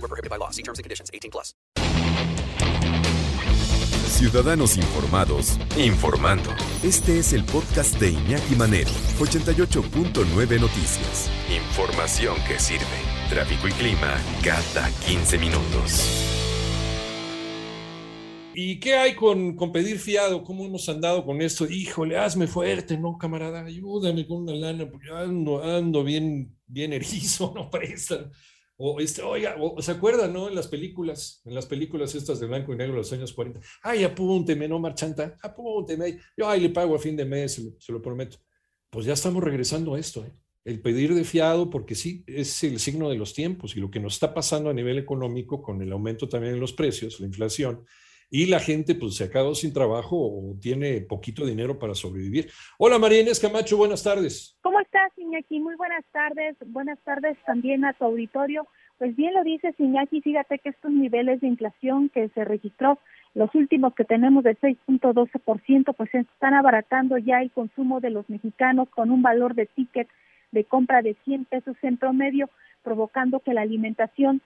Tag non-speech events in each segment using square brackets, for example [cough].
Void were prohibited by law. See terms and conditions. 18 plus. Ciudadanos informados, informando. Este es el podcast de Iñaki Manero, 88.9 Noticias. Información que sirve. Tráfico y clima cada 15 minutos. ¿Y qué hay con, con pedir fiado? ¿Cómo hemos andado con esto? Híjole, hazme fuerte, ¿no, camarada? Ayúdame con una lana, porque ando, ando bien, bien erizo, [laughs] no prestan. O este, oiga, o, ¿se acuerdan, no? En las películas, en las películas estas de blanco y negro de los años 40. Ay, apúnteme, no, marchanta, apúnteme. Yo ahí le pago a fin de mes, se lo, prometo. Pues ya estamos regresando a esto, ¿eh? El pedir de fiado, porque sí, es el signo de los tiempos y lo que nos está pasando a nivel económico con el aumento también en los precios, la inflación, y la gente pues se ha quedado sin trabajo o tiene poquito dinero para sobrevivir. Hola María Inés Camacho, buenas tardes. ¿Cómo estás, Iñaki? Muy buenas tardes. Buenas tardes también a tu auditorio. Pues bien lo dices, Iñaki, fíjate que estos niveles de inflación que se registró, los últimos que tenemos de 6.12%, pues están abaratando ya el consumo de los mexicanos con un valor de ticket de compra de 100 pesos en promedio, provocando que la alimentación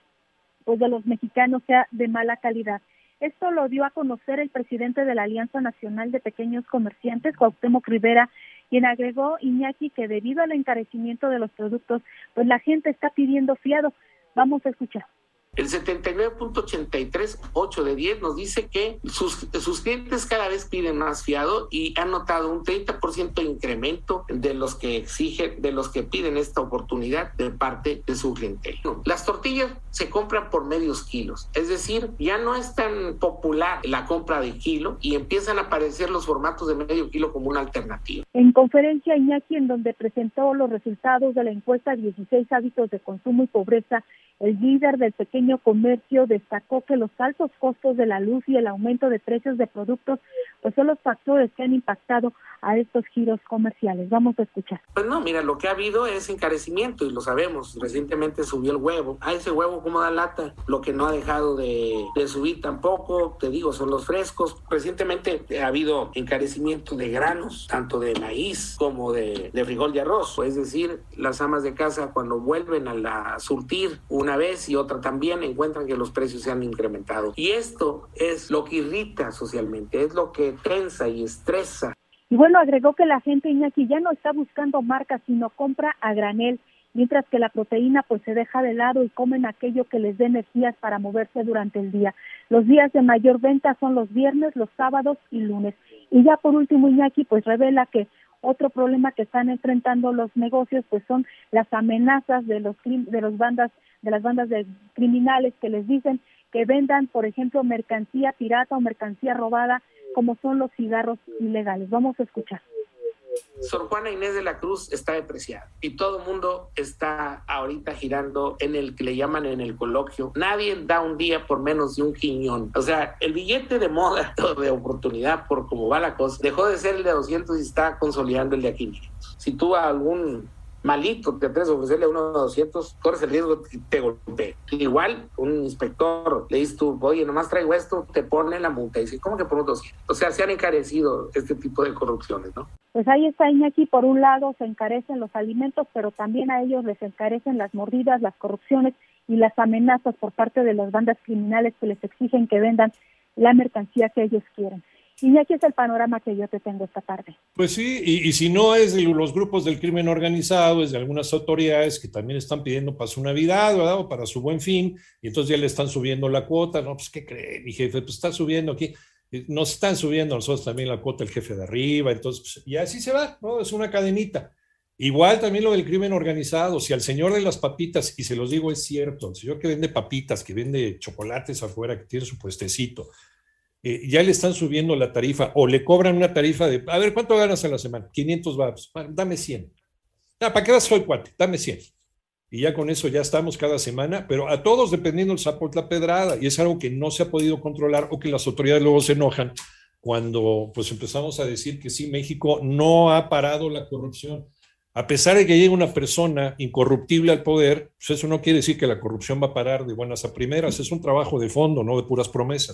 pues de los mexicanos sea de mala calidad. Esto lo dio a conocer el presidente de la Alianza Nacional de Pequeños Comerciantes, Cuauhtémoc Rivera, quien agregó Iñaki que debido al encarecimiento de los productos, pues la gente está pidiendo fiado. Vamos a escuchar. El 79.83, de 10 nos dice que sus, sus clientes cada vez piden más fiado y han notado un 30% de incremento de los que exigen, de los que piden esta oportunidad de parte de su clientela. Las tortillas se compran por medios kilos, es decir, ya no es tan popular la compra de kilo y empiezan a aparecer los formatos de medio kilo como una alternativa. En conferencia Iñaki, en donde presentó los resultados de la encuesta 16 hábitos de consumo y pobreza, el líder del pequeño comercio destacó que los altos costos de la luz y el aumento de precios de productos pues son los factores que han impactado a estos giros comerciales. Vamos a escuchar. Pues no, mira, lo que ha habido es encarecimiento y lo sabemos. Recientemente subió el huevo. A ese huevo como da lata. Lo que no ha dejado de, subir tampoco, te digo, son los frescos. Recientemente ha habido encarecimiento de granos, tanto de maíz como de, de frijol y arroz. Es decir, las amas de casa cuando vuelven a la surtir una vez y otra también encuentran que los precios se han incrementado. Y esto es lo que irrita socialmente, es lo que tensa y estresa. Y bueno, agregó que la gente Iñaki ya no está buscando marcas, sino compra a granel, mientras que la proteína pues se deja de lado y comen aquello que les dé energías para moverse durante el día. Los días de mayor venta son los viernes, los sábados y lunes. Y ya por último Iñaki pues revela que otro problema que están enfrentando los negocios pues son las amenazas de los de los bandas de las bandas de criminales que les dicen que vendan, por ejemplo, mercancía pirata o mercancía robada, como son los cigarros ilegales. Vamos a escuchar. Sor Juana Inés de la Cruz está depreciada y todo el mundo está ahorita girando en el que le llaman en el coloquio. Nadie da un día por menos de un quiñón. O sea, el billete de moda, [laughs] de oportunidad, por cómo va la cosa, dejó de ser el de 200 y está consolidando el de 500. Si tú a algún malito te atreves a ofrecerle a uno de 200, corres el riesgo que te golpee. Igual, un inspector le dices tú, oye, nomás traigo esto, te pone la multa. Y dice, ¿cómo que por unos 200? O sea, se han encarecido este tipo de corrupciones, ¿no? Pues ahí está Iñaki, por un lado se encarecen los alimentos, pero también a ellos les encarecen las mordidas, las corrupciones y las amenazas por parte de las bandas criminales que les exigen que vendan la mercancía que ellos quieren. Y aquí es el panorama que yo te tengo esta tarde. Pues sí, y, y, si no es de los grupos del crimen organizado, es de algunas autoridades que también están pidiendo para su Navidad, ¿verdad? O para su buen fin, y entonces ya le están subiendo la cuota, ¿no? Pues, ¿qué cree, mi jefe? Pues está subiendo aquí. Nos están subiendo nosotros también la cuota el jefe de arriba, entonces, pues, y así se va, ¿no? Es una cadenita. Igual también lo del crimen organizado, si al señor de las papitas, y se los digo es cierto, el señor que vende papitas, que vende chocolates afuera, que tiene su puestecito, eh, ya le están subiendo la tarifa o le cobran una tarifa de, a ver, ¿cuánto ganas a la semana? 500 babs, dame 100. Ah, ¿Para qué vas hoy, cuate? Dame 100. y ya con eso ya estamos cada semana, pero a todos dependiendo el sapo la pedrada, y es algo que no se ha podido controlar o que las autoridades luego se enojan cuando pues empezamos a decir que sí, México no ha parado la corrupción. A pesar de que llegue una persona incorruptible al poder, pues eso no quiere decir que la corrupción va a parar de buenas a primeras, es un trabajo de fondo, no de puras promesas.